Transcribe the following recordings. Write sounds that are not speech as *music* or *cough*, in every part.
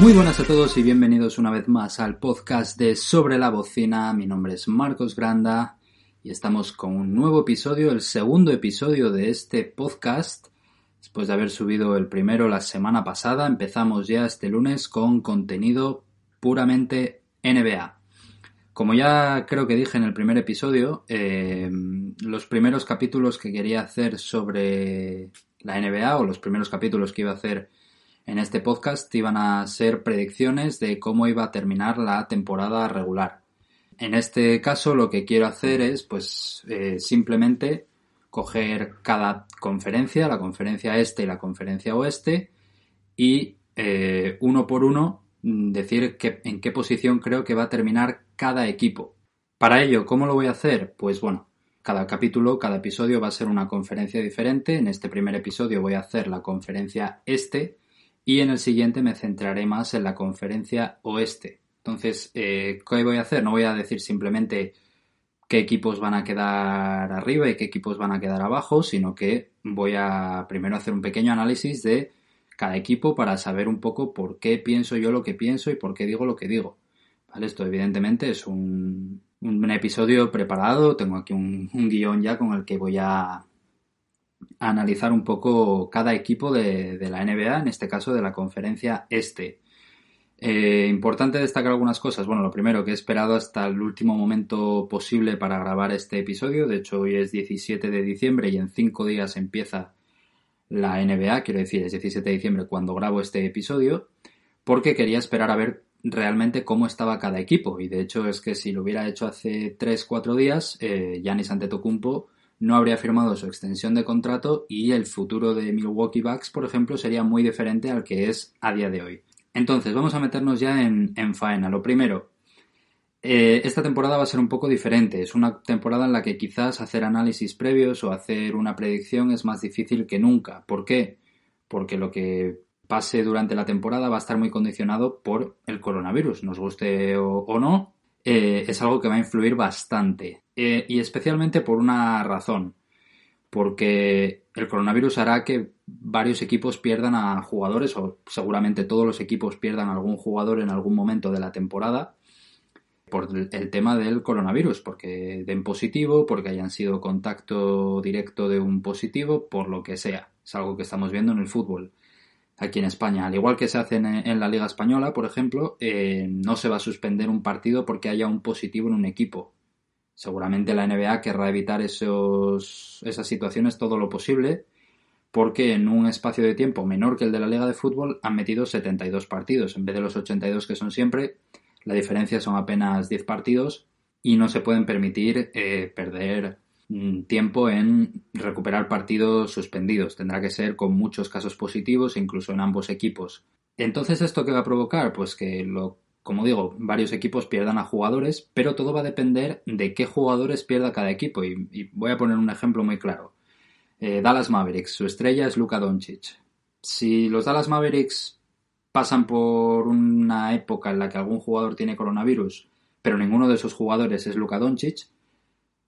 Muy buenas a todos y bienvenidos una vez más al podcast de Sobre la Bocina. Mi nombre es Marcos Granda y estamos con un nuevo episodio, el segundo episodio de este podcast. Después de haber subido el primero la semana pasada, empezamos ya este lunes con contenido puramente NBA. Como ya creo que dije en el primer episodio, eh, los primeros capítulos que quería hacer sobre la NBA o los primeros capítulos que iba a hacer en este podcast iban a ser predicciones de cómo iba a terminar la temporada regular. En este caso lo que quiero hacer es pues eh, simplemente coger cada conferencia, la conferencia este y la conferencia oeste, y eh, uno por uno decir que, en qué posición creo que va a terminar cada equipo. Para ello, ¿cómo lo voy a hacer? Pues bueno, cada capítulo, cada episodio va a ser una conferencia diferente. En este primer episodio voy a hacer la conferencia este, y en el siguiente me centraré más en la conferencia oeste. Entonces, eh, ¿qué voy a hacer? No voy a decir simplemente qué equipos van a quedar arriba y qué equipos van a quedar abajo, sino que voy a primero hacer un pequeño análisis de cada equipo para saber un poco por qué pienso yo lo que pienso y por qué digo lo que digo. Esto evidentemente es un, episodio preparado, tengo aquí un, un guion ya con el que voy a, analizar un poco cada equipo de, la NBA, en este caso de la conferencia este. Eh, importante destacar algunas cosas. Bueno, lo primero que he esperado hasta el último momento posible para grabar este episodio. De hecho, hoy es 17 de diciembre y en cinco días empieza la NBA. Quiero decir, es 17 de diciembre cuando grabo este episodio. Porque quería esperar a ver realmente cómo estaba cada equipo. Y de hecho es que si lo hubiera hecho hace 3-4 días, eh, Giannis Antetokounmpo no habría firmado su extensión de contrato y el futuro de Milwaukee Bucks, por ejemplo, sería muy diferente al que es a día de hoy. Entonces, vamos a meternos ya en, faena. Lo primero, eh, esta temporada va a ser un poco diferente. Es una temporada en la que quizás hacer análisis previos o hacer una predicción es más difícil que nunca. ¿Por qué? Porque lo que pase durante la temporada va a estar muy condicionado por el coronavirus, nos guste o no, eh, es algo que va a influir bastante. Eh, y especialmente por una razón. Porque el coronavirus hará que varios equipos pierdan a jugadores, o seguramente todos los equipos pierdan a algún jugador en algún momento de la temporada, por el tema del coronavirus, porque den positivo, porque hayan sido contacto directo de un positivo, por lo que sea. Es algo que estamos viendo en el fútbol aquí en España. Al igual que se hace en, la Liga Española, por ejemplo, eh, no se va a suspender un partido porque haya un positivo en un equipo. Seguramente la NBA querrá evitar esos, esas situaciones todo lo posible porque en un espacio de tiempo menor que el de la Liga de Fútbol han metido 72 partidos. En vez de los 82 que son siempre, la diferencia son apenas 10 partidos y no se pueden permitir eh, perder tiempo en recuperar partidos suspendidos. Tendrá que ser con muchos casos positivos, incluso en ambos equipos. Entonces, ¿esto qué va a provocar? Pues que lo como digo, varios equipos pierdan a jugadores, pero todo va a depender de qué jugadores pierda cada equipo. Y, voy a poner un ejemplo muy claro. Eh, Dallas Mavericks, su estrella es Luka Doncic. Si los Dallas Mavericks pasan por una época en la que algún jugador tiene coronavirus, pero ninguno de esos jugadores es Luka Doncic,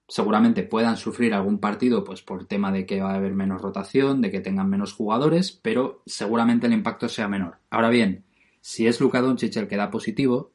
seguramente puedan sufrir algún partido pues por tema de que va a haber menos rotación, de que tengan menos jugadores, pero seguramente el impacto sea menor. Ahora bien, si es Luka Doncic el que da positivo,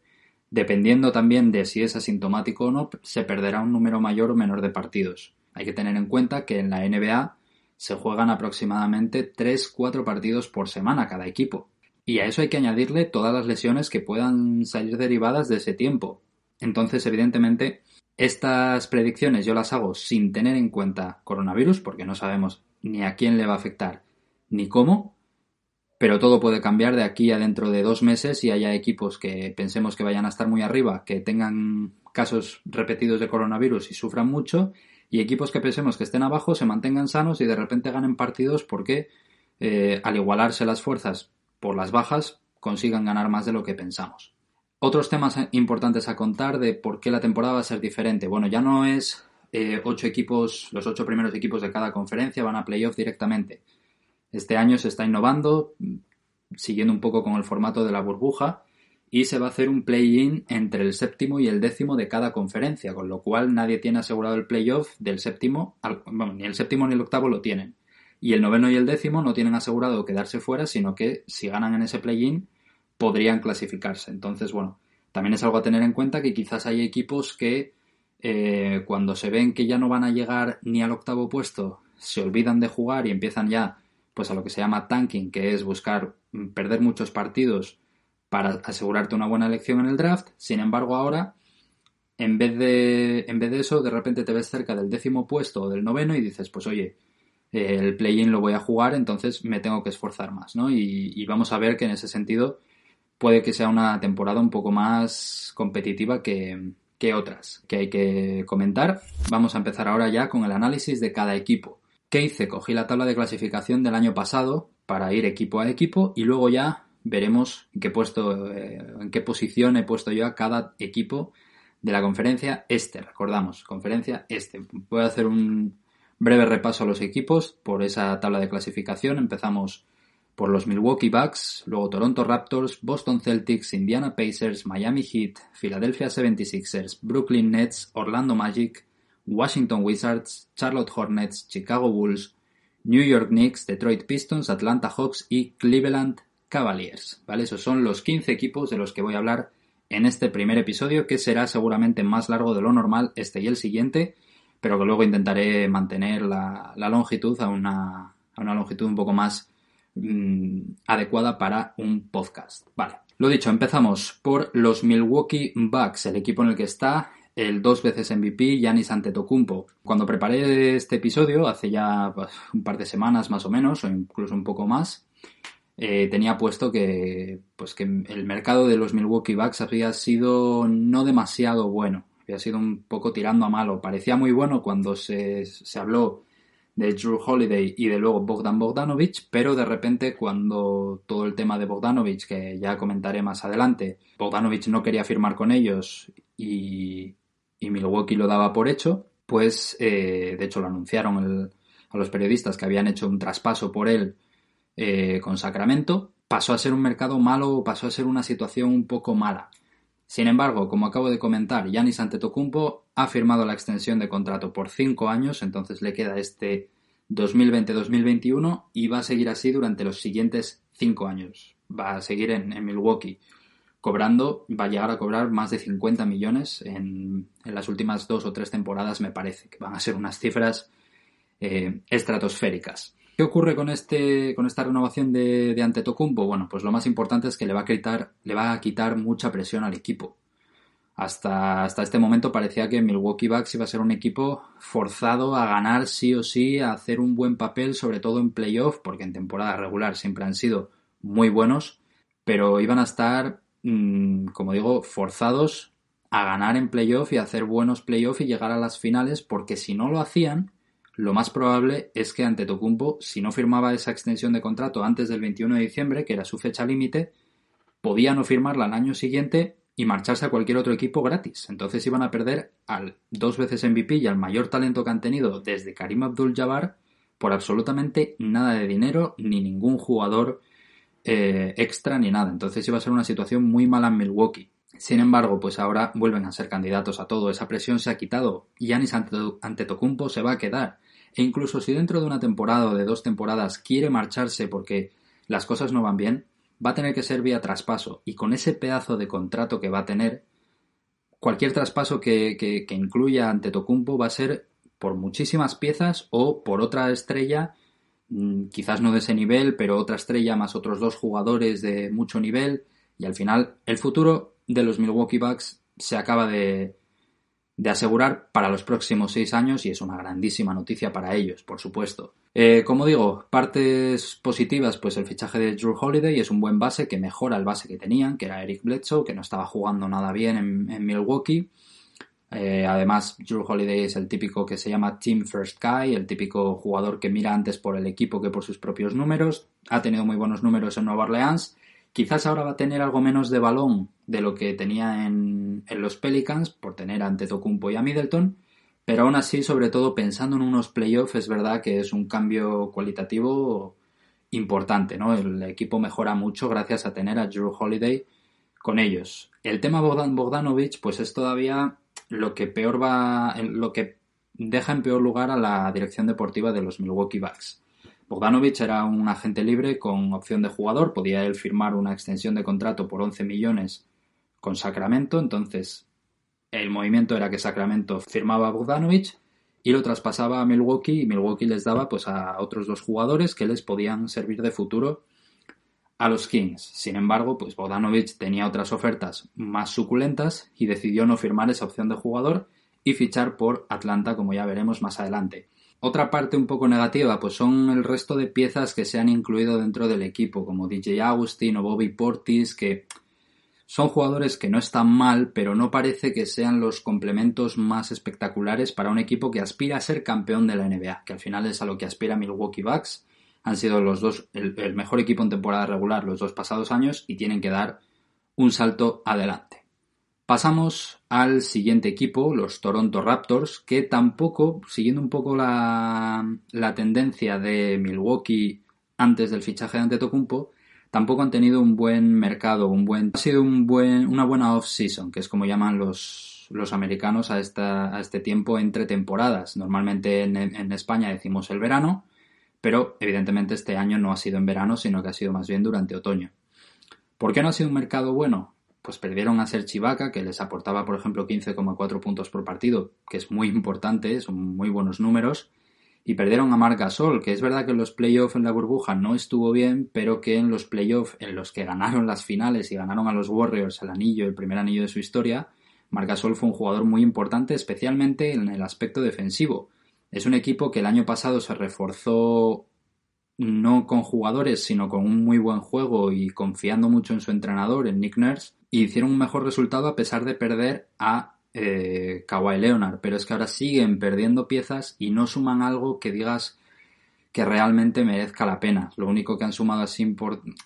dependiendo también de si es asintomático o no, se perderá un número mayor o menor de partidos. Hay que tener en cuenta que en la NBA se juegan aproximadamente 3-4 partidos por semana cada equipo. Y a eso hay que añadirle todas las lesiones que puedan salir derivadas de ese tiempo. Entonces, evidentemente, estas predicciones yo las hago sin tener en cuenta coronavirus, porque no sabemos ni a quién le va a afectar ni cómo, pero todo puede cambiar de aquí a dentro de dos meses y haya equipos que pensemos que vayan a estar muy arriba, que tengan casos repetidos de coronavirus y sufran mucho, y equipos que pensemos que estén abajo se mantengan sanos y de repente ganen partidos porque eh, al igualarse las fuerzas por las bajas consigan ganar más de lo que pensamos. Otros temas importantes a contar de por qué la temporada va a ser diferente. Bueno, ya no es eh, ocho equipos, los ocho primeros equipos de cada conferencia van a playoff directamente. Este año se está innovando, siguiendo un poco con el formato de la burbuja, y se va a hacer un play-in entre el séptimo y el décimo de cada conferencia, con lo cual nadie tiene asegurado el playoff del séptimo, bueno, ni el séptimo ni el octavo lo tienen. Y el noveno y el décimo no tienen asegurado quedarse fuera, sino que si ganan en ese play-in podrían clasificarse. Entonces, bueno, también es algo a tener en cuenta que quizás hay equipos que eh, cuando se ven que ya no van a llegar ni al octavo puesto, se olvidan de jugar y empiezan ya pues a lo que se llama tanking, que es buscar mm, perder muchos partidos para asegurarte una buena elección en el draft. Sin embargo, ahora, en vez de, en vez de eso, de repente te ves cerca del décimo puesto o del noveno y dices, pues oye, el play-in lo voy a jugar, entonces me tengo que esforzar más, ¿no? Y, vamos a ver que en ese sentido puede que sea una temporada un poco más competitiva que, que otras que hay que comentar. Vamos a empezar ahora ya con el análisis de cada equipo. ¿Qué hice? Cogí la tabla de clasificación del año pasado para ir equipo a equipo y luego ya veremos en qué puesto, eh, en qué posición he puesto yo a cada equipo de la conferencia este. Recordamos, conferencia este. Voy a hacer un, Breve repaso a los equipos por esa tabla de clasificación. Empezamos por los Milwaukee Bucks, luego Toronto Raptors, Boston Celtics, Indiana Pacers, Miami Heat, Philadelphia 76ers, Brooklyn Nets, Orlando Magic, Washington Wizards, Charlotte Hornets, Chicago Bulls, New York Knicks, Detroit Pistons, Atlanta Hawks y Cleveland Cavaliers. ¿Vale? Esos son los 15 equipos de los que voy a hablar en este primer episodio, que será seguramente más largo de lo normal, este y el siguiente pero que luego intentaré mantener la, longitud a una, a una, longitud un poco más mm, adecuada para un podcast. Vale, lo dicho, empezamos por los Milwaukee Bucks, el equipo en el que está el dos veces MVP Yanis Antetokounmpo. Cuando preparé este episodio, hace ya pues, un par de semanas más o menos, o incluso un poco más, eh, tenía puesto que, pues que el mercado de los Milwaukee Bucks había sido no demasiado bueno había sido un poco tirando a malo. Parecía muy bueno cuando se, habló de Drew Holiday y de luego Bogdan Bogdanovich, pero de repente cuando todo el tema de Bogdanovich, que ya comentaré más adelante, Bogdanovich no quería firmar con ellos y, Milwaukee lo daba por hecho, pues eh, de hecho lo anunciaron a los periodistas que habían hecho un traspaso por él eh, con Sacramento, pasó a ser un mercado malo, pasó a ser una situación un poco mala. Sin embargo, como acabo de comentar, Yanis Antetokounmpo ha firmado la extensión de contrato por cinco años, entonces le queda este 2020-2021 y va a seguir así durante los siguientes cinco años. Va a seguir en, Milwaukee cobrando, va a llegar a cobrar más de 50 millones en, las últimas dos o tres temporadas, me parece, que van a ser unas cifras eh, estratosféricas. ¿Qué ocurre con, este, con esta renovación de, de Antetokounmpo? Bueno, pues lo más importante es que le va a quitar, le va a quitar mucha presión al equipo. Hasta, hasta este momento parecía que Milwaukee Bucks iba a ser un equipo forzado a ganar sí o sí, a hacer un buen papel, sobre todo en playoff, porque en temporada regular siempre han sido muy buenos, pero iban a estar, mm, como digo, forzados a ganar en playoff y a hacer buenos playoffs y llegar a las finales, porque si no lo hacían, lo más probable es que ante Tocumpo, si no firmaba esa extensión de contrato antes del 21 de diciembre, que era su fecha límite, podía no firmarla al año siguiente y marcharse a cualquier otro equipo gratis. Entonces iban a perder al dos veces MVP y al mayor talento que han tenido desde Karim Abdul-Jabbar por absolutamente nada de dinero ni ningún jugador eh, extra ni nada. Entonces iba a ser una situación muy mala en Milwaukee. Sin embargo, pues ahora vuelven a ser candidatos a todo. Esa presión se ha quitado. y Giannis Antetokounmpo se va a quedar. E incluso si dentro de una temporada o de dos temporadas quiere marcharse porque las cosas no van bien, va a tener que ser vía traspaso. Y con ese pedazo de contrato que va a tener, cualquier traspaso que, que, incluya ante Tocumpo va a ser por muchísimas piezas o por otra estrella, mm, quizás no de ese nivel, pero otra estrella más otros dos jugadores de mucho nivel. Y al final, el futuro de los Milwaukee Bucks se acaba de, de asegurar para los próximos seis años y es una grandísima noticia para ellos, por supuesto. Eh, como digo, partes positivas, pues el fichaje de Drew Holiday es un buen base que mejora el base que tenían, que era Eric Bledsoe, que no estaba jugando nada bien en, Milwaukee. Eh, además, Drew Holiday es el típico que se llama Team First Guy, el típico jugador que mira antes por el equipo que por sus propios números. Ha tenido muy buenos números en Nueva Orleans Quizás ahora va a tener algo menos de balón de lo que tenía en, los Pelicans, por tener ante Tocumpo y a Middleton, pero aún así, sobre todo pensando en unos playoffs, es verdad que es un cambio cualitativo importante, ¿no? El equipo mejora mucho gracias a tener a Drew Holiday con ellos. El tema Bogdan Bogdanovich, pues es todavía lo que peor va, lo que deja en peor lugar a la dirección deportiva de los Milwaukee Bucks. Bogdanovich era un agente libre con opción de jugador, podía él firmar una extensión de contrato por 11 millones con Sacramento, entonces el movimiento era que Sacramento firmaba a Bogdanovich y lo traspasaba a Milwaukee y Milwaukee les daba pues a otros dos jugadores que les podían servir de futuro a los Kings. Sin embargo, pues Bogdanovich tenía otras ofertas más suculentas y decidió no firmar esa opción de jugador y fichar por Atlanta, como ya veremos más adelante. Otra parte un poco negativa, pues son el resto de piezas que se han incluido dentro del equipo, como DJ Austin o Bobby Portis, que son jugadores que no están mal, pero no parece que sean los complementos más espectaculares para un equipo que aspira a ser campeón de la NBA, que al final es a lo que aspira Milwaukee Bucks. Han sido los dos el, mejor equipo en temporada regular los dos pasados años y tienen que dar un salto adelante. Pasamos al siguiente equipo, los Toronto Raptors, que tampoco, siguiendo un poco la, la tendencia de Milwaukee antes del fichaje de Antetokounmpo, tampoco han tenido un buen mercado, un buen, ha sido un buen, una buena off-season, que es como llaman los, los americanos a, esta, a este tiempo entre temporadas. Normalmente en, en, España decimos el verano, pero evidentemente este año no ha sido en verano, sino que ha sido más bien durante otoño. ¿Por qué no ha sido un mercado bueno? Pues perdieron a ser Chivaca, que les aportaba, por ejemplo, 15,4 puntos por partido, que es muy importante, son muy buenos números y perdieron a Marc Gasol, que es verdad que en los playoffs en la burbuja no estuvo bien, pero que en los playoffs en los que ganaron las finales y ganaron a los Warriors el anillo, el primer anillo de su historia, Marc Gasol fue un jugador muy importante, especialmente en el aspecto defensivo. Es un equipo que el año pasado se reforzó no con jugadores, sino con un muy buen juego y confiando mucho en su entrenador, en Nick Nurse, y hicieron un mejor resultado a pesar de perder a eh, Kawhi Leonard, pero es que ahora siguen perdiendo piezas y no suman algo que digas que realmente merezca la pena. Lo único que han sumado así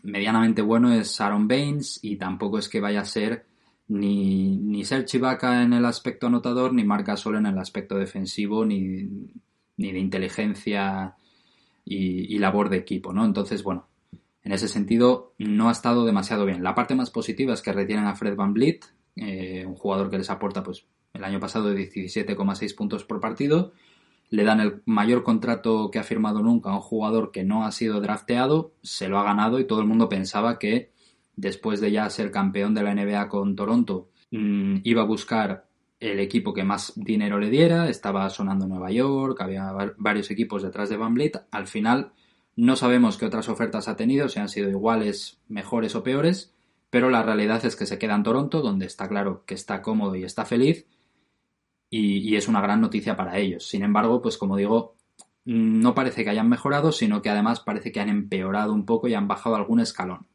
medianamente bueno es Aaron Baines y tampoco es que vaya a ser ni, ni ser Chivaka en el aspecto anotador, ni Marca solo en el aspecto defensivo, ni, ni de inteligencia y, y, labor de equipo, ¿no? Entonces, bueno, en ese sentido no ha estado demasiado bien. La parte más positiva es que retienen a Fred Van Vliet, eh, un jugador que les aporta pues el año pasado 17,6 puntos por partido. Le dan el mayor contrato que ha firmado nunca a un jugador que no ha sido drafteado, se lo ha ganado y todo el mundo pensaba que después de ya ser campeón de la NBA con Toronto, mmm, iba a buscar el equipo que más dinero le diera, estaba sonando Nueva York, había varios equipos detrás de Van Vliet. Al final no sabemos qué otras ofertas ha tenido, si han sido iguales, mejores o peores, pero la realidad es que se queda en Toronto, donde está claro que está cómodo y está feliz, y, es una gran noticia para ellos. Sin embargo, pues como digo, no parece que hayan mejorado, sino que además parece que han empeorado un poco y han bajado algún escalón.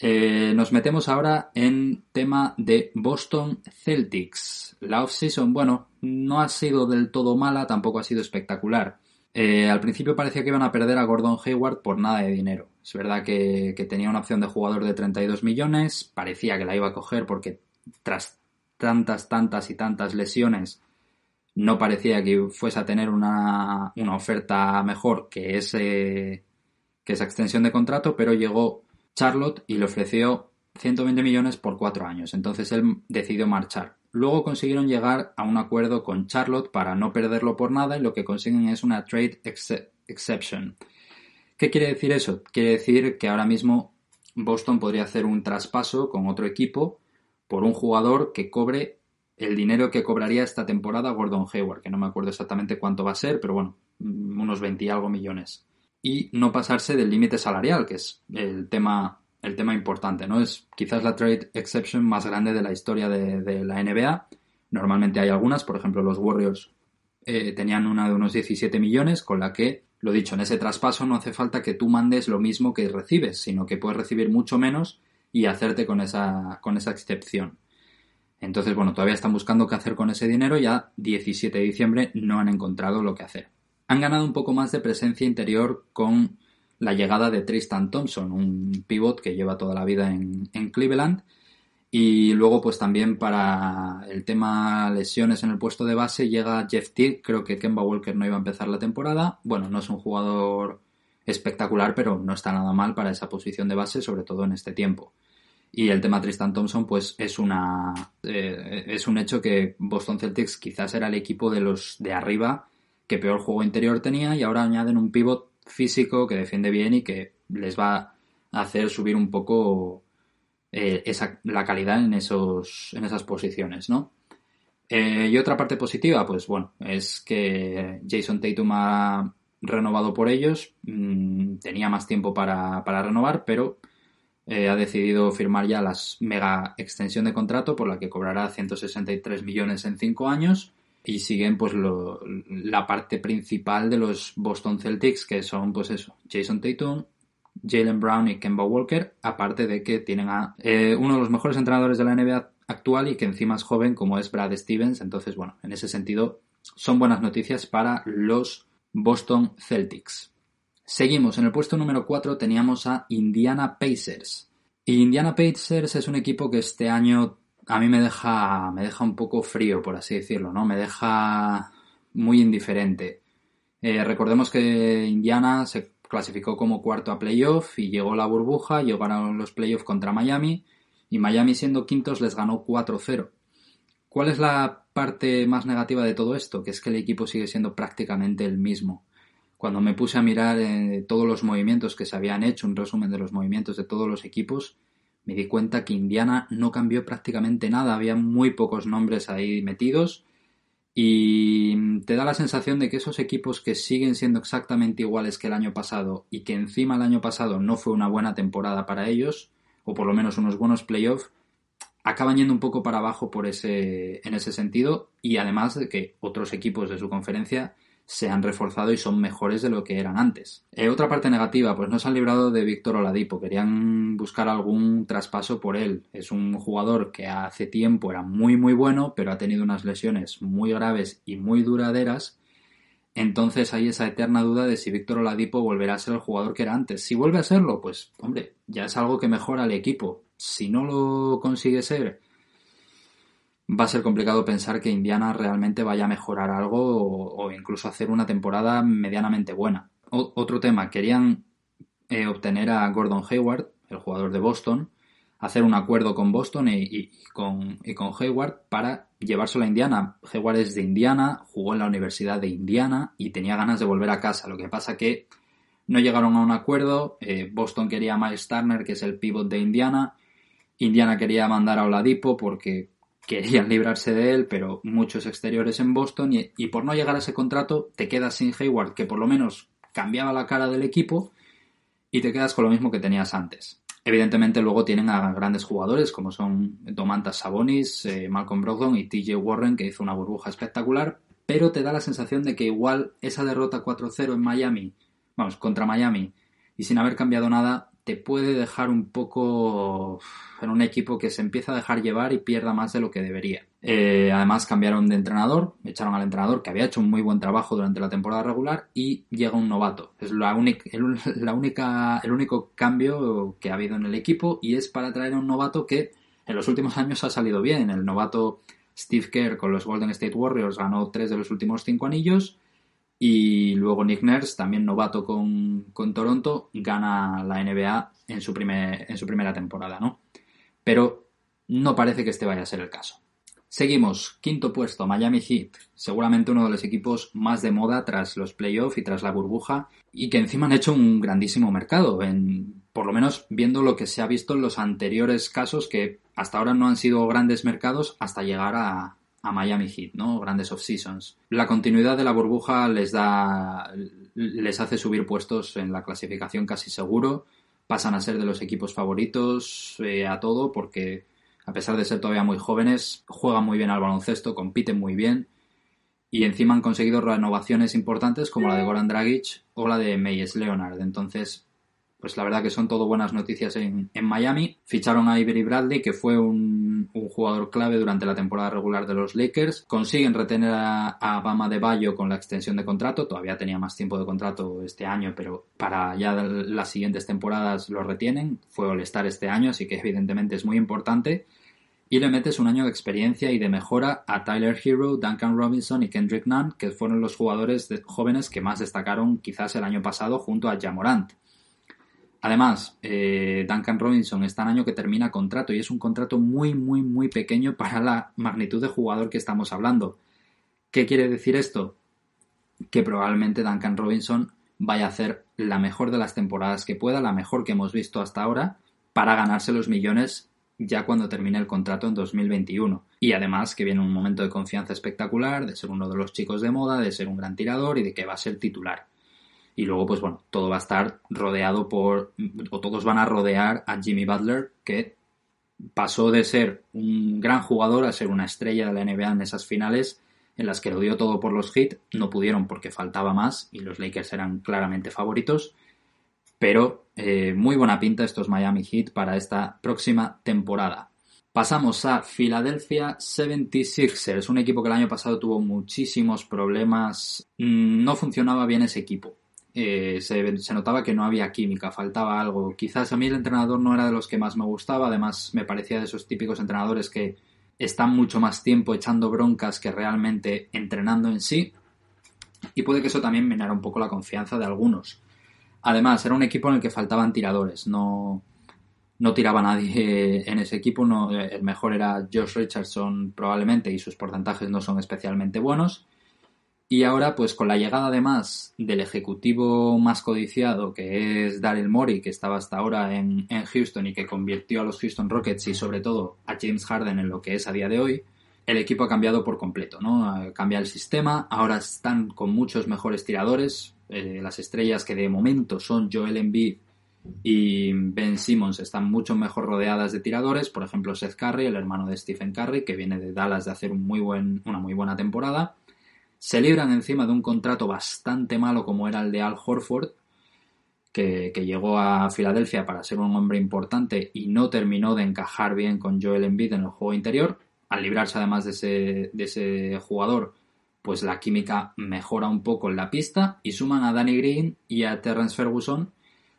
Eh, nos metemos ahora en tema de Boston Celtics. La off-season, bueno, no ha sido del todo mala, tampoco ha sido espectacular. Eh, al principio parecía que iban a perder a Gordon Hayward por nada de dinero. Es verdad que, tenía una opción de jugador de 32 millones, parecía que la iba a coger porque tras tantas, tantas y tantas lesiones no parecía que fuese a tener una, una oferta mejor que, ese, que esa extensión de contrato, pero llegó Charlotte y le ofreció 120 millones por cuatro años. Entonces él decidió marchar. Luego consiguieron llegar a un acuerdo con Charlotte para no perderlo por nada y lo que consiguen es una trade ex exception. ¿Qué quiere decir eso? Quiere decir que ahora mismo Boston podría hacer un traspaso con otro equipo por un jugador que cobre el dinero que cobraría esta temporada Gordon Hayward, que no me acuerdo exactamente cuánto va a ser, pero bueno, unos 20 y algo millones. Y no pasarse del límite salarial, que es el tema el tema importante, ¿no? Es quizás la trade exception más grande de la historia de, de la NBA. Normalmente hay algunas, por ejemplo, los Warriors eh, tenían una de unos 17 millones, con la que, lo dicho, en ese traspaso no hace falta que tú mandes lo mismo que recibes, sino que puedes recibir mucho menos y hacerte con esa, con esa excepción. Entonces, bueno, todavía están buscando qué hacer con ese dinero, ya 17 de diciembre no han encontrado lo que hacer. Han ganado un poco más de presencia interior con la llegada de Tristan Thompson, un pivot que lleva toda la vida en, en Cleveland. Y luego, pues también para el tema lesiones en el puesto de base, llega Jeff Teague. Creo que Kemba Walker no iba a empezar la temporada. Bueno, no es un jugador espectacular, pero no está nada mal para esa posición de base, sobre todo en este tiempo. Y el tema Tristan Thompson, pues es una eh, es un hecho que Boston Celtics quizás era el equipo de los de arriba que peor juego interior tenía y ahora añaden un pivot físico, que defiende bien y que les va a hacer subir un poco eh, esa, la calidad en, esos, en esas posiciones, ¿no? Eh, y otra parte positiva, pues bueno, es que Jason Tatum ha renovado por ellos, mm, tenía más tiempo para, para renovar, pero eh, ha decidido firmar ya la mega extensión de contrato por la que cobrará 163 millones en 5 años y siguen pues lo, la parte principal de los Boston Celtics que son pues eso, Jason Tatum, Jalen Brown y Kemba Walker, aparte de que tienen a eh, uno de los mejores entrenadores de la NBA actual y que encima es joven como es Brad Stevens, entonces bueno, en ese sentido son buenas noticias para los Boston Celtics. Seguimos, en el puesto número 4 teníamos a Indiana Pacers. Y Indiana Pacers es un equipo que este año a mí me deja, me deja un poco frío, por así decirlo, ¿no? Me deja muy indiferente. Eh, recordemos que Indiana se clasificó como cuarto a playoff y llegó la burbuja, llegaron los playoffs contra Miami y Miami siendo quintos les ganó 4-0. ¿Cuál es la parte más negativa de todo esto? Que es que el equipo sigue siendo prácticamente el mismo cuando me puse a mirar eh, todos los movimientos que se habían hecho, un resumen de los movimientos de todos los equipos, me di cuenta que Indiana no cambió prácticamente nada, había muy pocos nombres ahí metidos y te da la sensación de que esos equipos que siguen siendo exactamente iguales que el año pasado y que encima el año pasado no fue una buena temporada para ellos, o por lo menos unos buenos playoffs, acaban yendo un poco para abajo por ese, en ese sentido y además de que otros equipos de su conferencia se han reforzado y son mejores de lo que eran antes. Eh, otra parte negativa, pues no se han librado de Víctor Oladipo, querían buscar algún traspaso por él. Es un jugador que hace tiempo era muy muy bueno, pero ha tenido unas lesiones muy graves y muy duraderas. Entonces hay esa eterna duda de si Víctor Oladipo volverá a ser el jugador que era antes. Si vuelve a serlo, pues hombre, ya es algo que mejora al equipo. Si no lo consigue ser, va a ser complicado pensar que Indiana realmente vaya a mejorar algo o, incluso hacer una temporada medianamente buena. otro tema, querían eh, obtener a Gordon Hayward, el jugador de Boston, hacer un acuerdo con Boston y, con, Hayward para llevárselo a Indiana. Hayward es de Indiana, jugó en la Universidad de Indiana y tenía ganas de volver a casa. Lo que pasa que no llegaron a un acuerdo. Eh, Boston quería a Miles Turner, que es el pivot de Indiana. Indiana quería mandar a Oladipo porque querían librarse de él, pero muchos exteriores en Boston y, por no llegar a ese contrato te quedas sin Hayward, que por lo menos cambiaba la cara del equipo y te quedas con lo mismo que tenías antes. Evidentemente luego tienen a grandes jugadores como son Domantas Sabonis, eh, Malcolm Brogdon y TJ Warren que hizo una burbuja espectacular, pero te da la sensación de que igual esa derrota 4-0 en Miami, vamos, contra Miami y sin haber cambiado nada, te puede dejar un poco en un equipo que se empieza a dejar llevar y pierda más de lo que debería. Eh, además cambiaron de entrenador, echaron al entrenador que había hecho un muy buen trabajo durante la temporada regular y llega un novato. Es la, el, *laughs* la única, el único cambio que ha habido en el equipo y es para traer a un novato que en los últimos años ha salido bien. El novato Steve Kerr con los Golden State Warriors ganó tres de los últimos cinco anillos y luego Nick Nurse, también novato con, Toronto, gana la NBA en su, primer, en su primera temporada, ¿no? Pero no parece que este vaya a ser el caso. Seguimos, quinto puesto, Miami Heat, seguramente uno de los equipos más de moda tras los playoffs y tras la burbuja, y que encima han hecho un grandísimo mercado, en, por lo menos viendo lo que se ha visto en los anteriores casos que hasta ahora no han sido grandes mercados hasta llegar a, a Miami Heat, ¿no? Grandes off-seasons. La continuidad de la burbuja les da, les hace subir puestos en la clasificación casi seguro. Pasan a ser de los equipos favoritos eh, a todo porque, a pesar de ser todavía muy jóvenes, juegan muy bien al baloncesto, compiten muy bien y encima han conseguido renovaciones importantes como la de Goran Dragic o la de Meyes Leonard. Entonces, pues la verdad que son todo buenas noticias en, Miami. Ficharon a Ivory Bradley, que fue un, jugador clave durante la temporada regular de los Lakers. Consiguen retener a, Bama de Bayo con la extensión de contrato. Todavía tenía más tiempo de contrato este año, pero para ya las siguientes temporadas lo retienen. Fue All-Star este año, así que evidentemente es muy importante. Y le metes un año de experiencia y de mejora a Tyler Hero, Duncan Robinson y Kendrick Nunn, que fueron los jugadores jóvenes que más destacaron quizás el año pasado junto a Jamorant. Además, eh, Duncan Robinson está en año que termina contrato y es un contrato muy, muy, muy pequeño para la magnitud de jugador que estamos hablando. ¿Qué quiere decir esto? Que probablemente Duncan Robinson vaya a hacer la mejor de las temporadas que pueda, la mejor que hemos visto hasta ahora, para ganarse los millones ya cuando termine el contrato en 2021. Y además que viene un momento de confianza espectacular, de ser uno de los chicos de moda, de ser un gran tirador y de que va a ser titular. Y luego, pues bueno, todo va a estar rodeado por, o todos van a rodear a Jimmy Butler, que pasó de ser un gran jugador a ser una estrella de la NBA en esas finales en las que lo dio todo por los hits, no pudieron porque faltaba más y los Lakers eran claramente favoritos, pero eh, muy buena pinta estos Miami Heat para esta próxima temporada. Pasamos a Philadelphia 76ers, un equipo que el año pasado tuvo muchísimos problemas, mm, no funcionaba bien ese equipo. Eh, se, notaba que no había química, faltaba algo. Quizás a mí el entrenador no era de los que más me gustaba, además me parecía de esos típicos entrenadores que están mucho más tiempo echando broncas que realmente entrenando en sí. Y puede que eso también minara un poco la confianza de algunos. Además, era un equipo en el que faltaban tiradores. No, no tiraba nadie *laughs* en ese equipo. El mejor era Josh Richardson probablemente y sus porcentajes no son especialmente buenos. Y ahora, pues con la llegada además del ejecutivo más codiciado, que es Daryl Morey, que estaba hasta ahora en, en, Houston y que convirtió a los Houston Rockets y sobre todo a James Harden en lo que es a día de hoy, el equipo ha cambiado por completo, ¿no? Cambia el sistema, ahora están con muchos mejores tiradores, eh, las estrellas que de momento son Joel Embiid y Ben Simmons están mucho mejor rodeadas de tiradores, por ejemplo Seth Curry, el hermano de Stephen Curry, que viene de Dallas de hacer un muy buen, una muy buena temporada, se libran encima de un contrato bastante malo como era el de Al Horford, que, llegó a Filadelfia para ser un hombre importante y no terminó de encajar bien con Joel Embiid en el juego interior. Al librarse además de ese, de ese jugador, pues la química mejora un poco en la pista y suman a Danny Green y a Terrence Ferguson.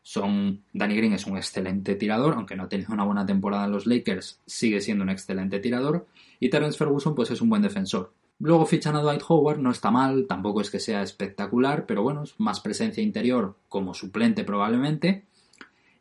Son, Danny Green es un excelente tirador, aunque no ha tenido una buena temporada en los Lakers, sigue siendo un excelente tirador. Y Terrence Ferguson pues es un buen defensor. Luego fichan a Dwight Howard, no está mal, tampoco es que sea espectacular, pero bueno, es más presencia interior como suplente probablemente.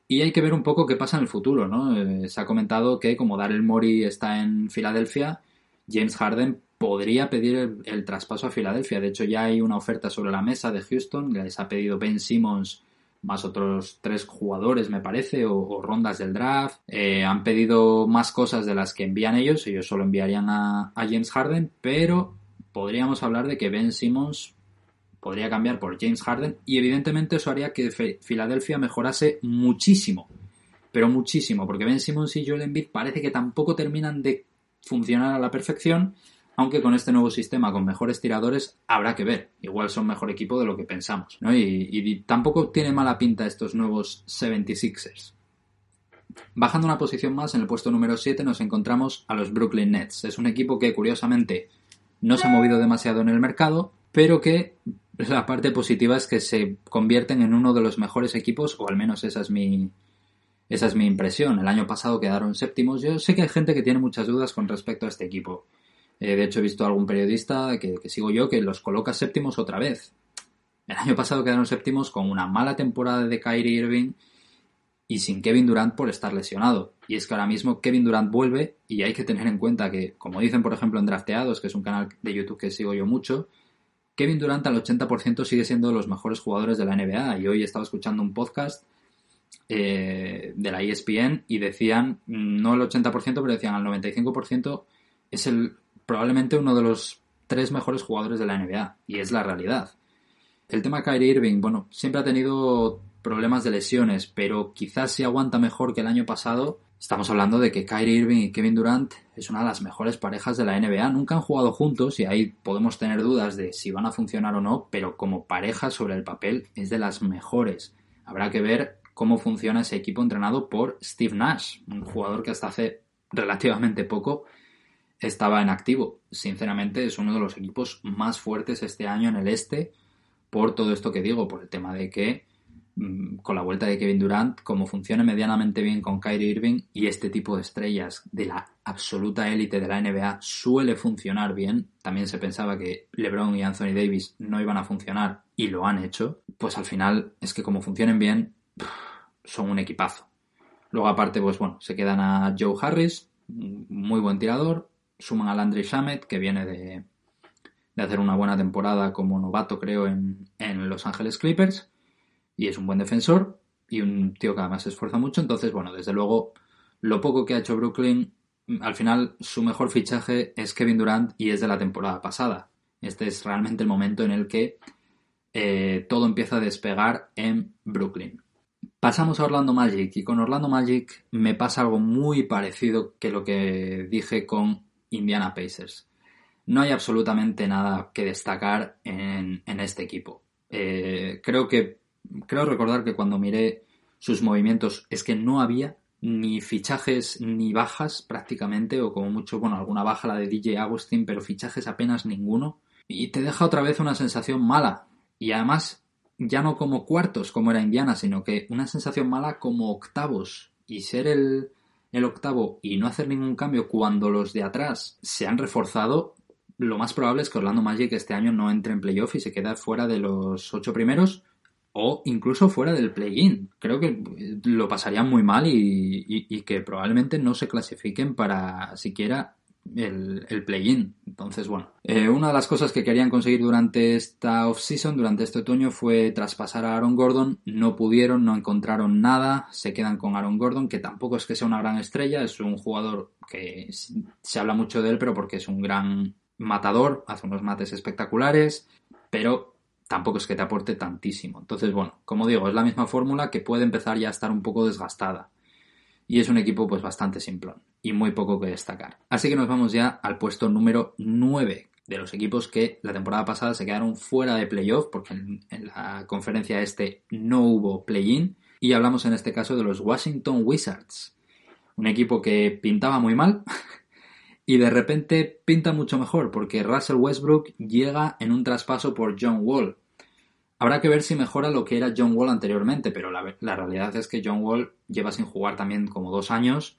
Y hay que ver un poco qué pasa en el futuro, ¿no? Eh, se ha comentado que como Daryl Morey está en Filadelfia, James Harden podría pedir el, traspaso a Filadelfia. De hecho, ya hay una oferta sobre la mesa de Houston, les ha pedido Ben Simmons más otros tres jugadores, me parece, o, rondas del draft. Eh, han pedido más cosas de las que envían ellos, ellos solo enviarían a, James Harden, pero podríamos hablar de que Ben Simmons podría cambiar por James Harden y evidentemente eso haría que Filadelfia mejorase muchísimo, pero muchísimo, porque Ben Simmons y Joel Embiid parece que tampoco terminan de funcionar a la perfección aunque con este nuevo sistema, con mejores tiradores, habrá que ver. Igual son mejor equipo de lo que pensamos. ¿no? Y, tampoco tiene mala pinta estos nuevos 76ers. Bajando una posición más, en el puesto número 7 nos encontramos a los Brooklyn Nets. Es un equipo que curiosamente no se ha movido demasiado en el mercado, pero que la parte positiva es que se convierten en uno de los mejores equipos, o al menos esa es mi, esa es mi impresión. El año pasado quedaron séptimos. Yo sé que hay gente que tiene muchas dudas con respecto a este equipo. Eh, de hecho, he visto a algún periodista que, sigo yo que los coloca séptimos otra vez. El año pasado quedaron séptimos con una mala temporada de Kyrie Irving y sin Kevin Durant por estar lesionado. Y es que ahora mismo Kevin Durant vuelve y hay que tener en cuenta que, como dicen por ejemplo en Drafteados, que es un canal de YouTube que sigo yo mucho, Kevin Durant al 80% sigue siendo de los mejores jugadores de la NBA. Y hoy estaba escuchando un podcast eh, de la ESPN y decían, no el 80%, pero decían al 95% es el probablemente uno de los tres mejores jugadores de la NBA, y es la realidad. El tema Kyrie Irving, bueno, siempre ha tenido problemas de lesiones, pero quizás si aguanta mejor que el año pasado. Estamos hablando de que Kyrie Irving y Kevin Durant es una de las mejores parejas de la NBA. Nunca han jugado juntos y ahí podemos tener dudas de si van a funcionar o no, pero como pareja sobre el papel es de las mejores. Habrá que ver cómo funciona ese equipo entrenado por Steve Nash, un jugador que hasta hace relativamente poco estaba en activo. Sinceramente es uno de los equipos más fuertes este año en el este por todo esto que digo, por el tema de que mm, con la vuelta de Kevin Durant, como funcione medianamente bien con Kyrie Irving y este tipo de estrellas de la absoluta élite de la NBA suele funcionar bien, también se pensaba que LeBron y Anthony Davis no iban a funcionar y lo han hecho, pues al final es que como funcionen bien, son un equipazo. Luego aparte, pues bueno, se quedan a Joe Harris, muy buen tirador, suman a Landry Shamet, que viene de, hacer una buena temporada como novato, creo, en, Los Ángeles Clippers. y es un buen defensor y un tío que además se esfuerza mucho. Entonces, bueno, desde luego, lo poco que ha hecho Brooklyn, al final su mejor fichaje es Kevin Durant y es de la temporada pasada. Este es realmente el momento en el que eh, todo empieza a despegar en Brooklyn. Pasamos a Orlando Magic y con Orlando Magic me pasa algo muy parecido que lo que dije con Indiana Pacers. No hay absolutamente nada que destacar en, este equipo. Eh, creo que creo recordar que cuando miré sus movimientos es que no había ni fichajes ni bajas prácticamente, o como mucho, bueno, alguna baja la de DJ Agustín, pero fichajes apenas ninguno. Y te deja otra vez una sensación mala. Y además, ya no como cuartos, como era Indiana, sino que una sensación mala como octavos. Y ser el, el octavo y no hacer ningún cambio cuando los de atrás se han reforzado, lo más probable es que Orlando Magic este año no entre en playoff y se quede fuera de los ocho primeros o incluso fuera del play-in. Creo que lo pasarían muy mal y, que probablemente no se clasifiquen para siquiera el, el play-in. Entonces, bueno, eh, una de las cosas que querían conseguir durante esta off-season, durante este otoño, fue traspasar a Aaron Gordon. No pudieron, no encontraron nada. Se quedan con Aaron Gordon, que tampoco es que sea una gran estrella, es un jugador que se habla mucho de él, pero porque es un gran matador, hace unos mates espectaculares, pero tampoco es que te aporte tantísimo. Entonces, bueno, como digo, es la misma fórmula que puede empezar ya a estar un poco desgastada. Y es un equipo pues bastante simplón y muy poco que destacar. Así que nos vamos ya al puesto número 9 de los equipos que la temporada pasada se quedaron fuera de playoff porque en, en la conferencia este no hubo play-in. Y hablamos en este caso de los Washington Wizards. Un equipo que pintaba muy mal, *laughs* y de repente pinta mucho mejor porque Russell Westbrook llega en un traspaso por John Wall, Habrá que ver si mejora lo que era John Wall anteriormente, pero la, realidad es que John Wall lleva sin jugar también como dos años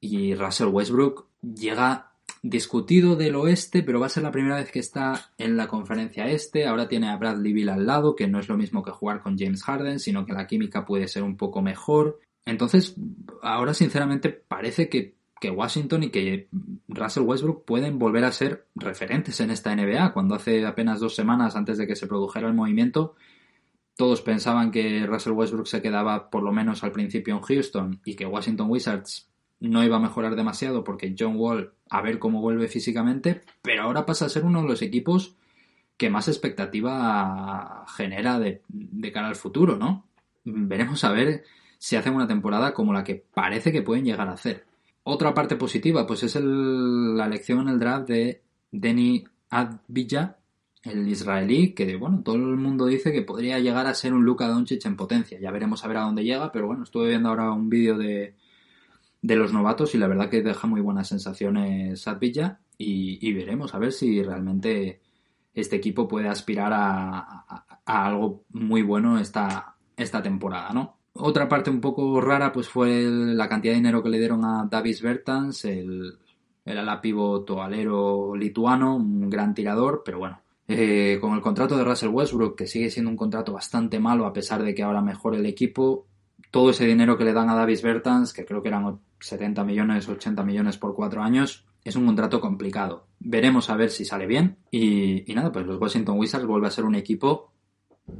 y Russell Westbrook llega discutido del oeste, pero va a ser la primera vez que está en la conferencia este. Ahora tiene a Bradley Bill al lado, que no es lo mismo que jugar con James Harden, sino que la química puede ser un poco mejor. Entonces, ahora sinceramente parece que que Washington y que Russell Westbrook pueden volver a ser referentes en esta NBA, cuando hace apenas dos semanas antes de que se produjera el movimiento, todos pensaban que Russell Westbrook se quedaba por lo menos al principio en Houston y que Washington Wizards no iba a mejorar demasiado porque John Wall a ver cómo vuelve físicamente, pero ahora pasa a ser uno de los equipos que más expectativa genera de, cara al futuro, ¿no? Veremos a ver si hacen una temporada como la que parece que pueden llegar a hacer. Otra parte positiva, pues es la elección en el draft de Denny Advija, el israelí, que bueno, todo el mundo dice que podría llegar a ser un Luka Doncic en potencia. Ya veremos a ver a dónde llega, pero bueno, estuve viendo ahora un vídeo de, de los novatos y la verdad que deja muy buenas sensaciones Advija y, veremos a ver si realmente este equipo puede aspirar a, a algo muy bueno esta, esta temporada, ¿no? Otra parte un poco rara pues fue la cantidad de dinero que le dieron a Davis Bertans, el, el ala alero lituano, un gran tirador, pero bueno, eh, con el contrato de Russell Westbrook, que sigue siendo un contrato bastante malo a pesar de que ahora mejore el equipo, todo ese dinero que le dan a Davis Bertans, que creo que eran 70 millones, 80 millones por cuatro años, es un contrato complicado. Veremos a ver si sale bien. Y, nada, pues los Washington Wizards vuelve a ser un equipo